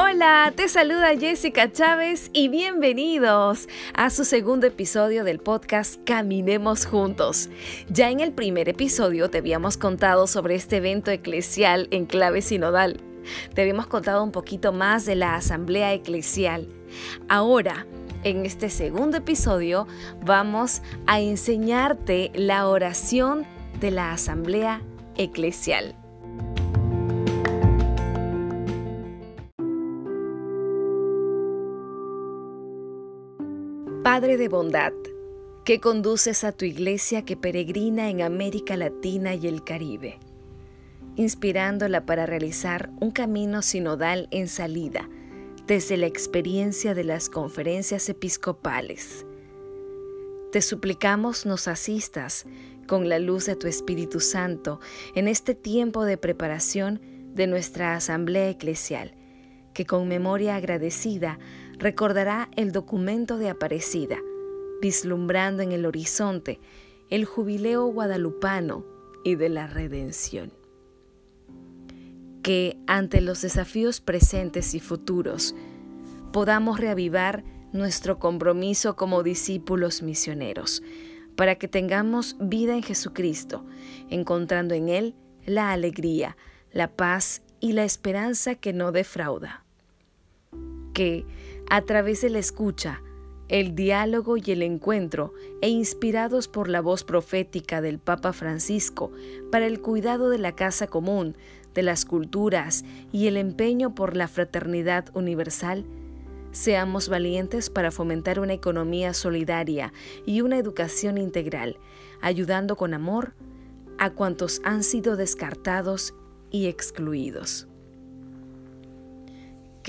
Hola, te saluda Jessica Chávez y bienvenidos a su segundo episodio del podcast Caminemos Juntos. Ya en el primer episodio te habíamos contado sobre este evento eclesial en clave sinodal. Te habíamos contado un poquito más de la asamblea eclesial. Ahora, en este segundo episodio, vamos a enseñarte la oración de la asamblea eclesial. Padre de bondad, que conduces a tu iglesia que peregrina en América Latina y el Caribe, inspirándola para realizar un camino sinodal en salida desde la experiencia de las conferencias episcopales. Te suplicamos nos asistas con la luz de tu Espíritu Santo en este tiempo de preparación de nuestra asamblea eclesial, que con memoria agradecida recordará el documento de Aparecida, vislumbrando en el horizonte el jubileo guadalupano y de la redención. Que ante los desafíos presentes y futuros podamos reavivar nuestro compromiso como discípulos misioneros, para que tengamos vida en Jesucristo, encontrando en Él la alegría, la paz y la esperanza que no defrauda. Que a través de la escucha, el diálogo y el encuentro, e inspirados por la voz profética del Papa Francisco para el cuidado de la casa común, de las culturas y el empeño por la fraternidad universal, seamos valientes para fomentar una economía solidaria y una educación integral, ayudando con amor a cuantos han sido descartados y excluidos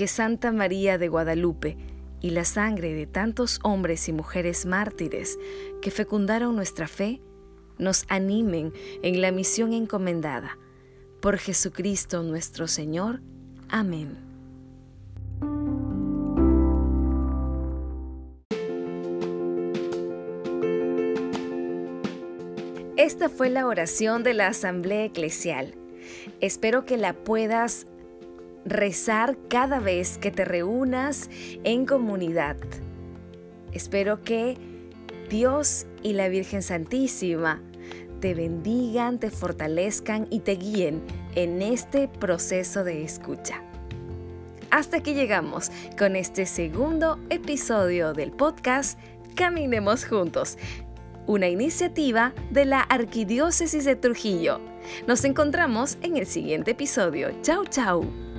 que Santa María de Guadalupe y la sangre de tantos hombres y mujeres mártires que fecundaron nuestra fe nos animen en la misión encomendada. Por Jesucristo nuestro Señor. Amén. Esta fue la oración de la Asamblea Eclesial. Espero que la puedas rezar cada vez que te reúnas en comunidad. Espero que Dios y la Virgen Santísima te bendigan, te fortalezcan y te guíen en este proceso de escucha. Hasta aquí llegamos con este segundo episodio del podcast Caminemos Juntos, una iniciativa de la Arquidiócesis de Trujillo. Nos encontramos en el siguiente episodio. Chau, chau.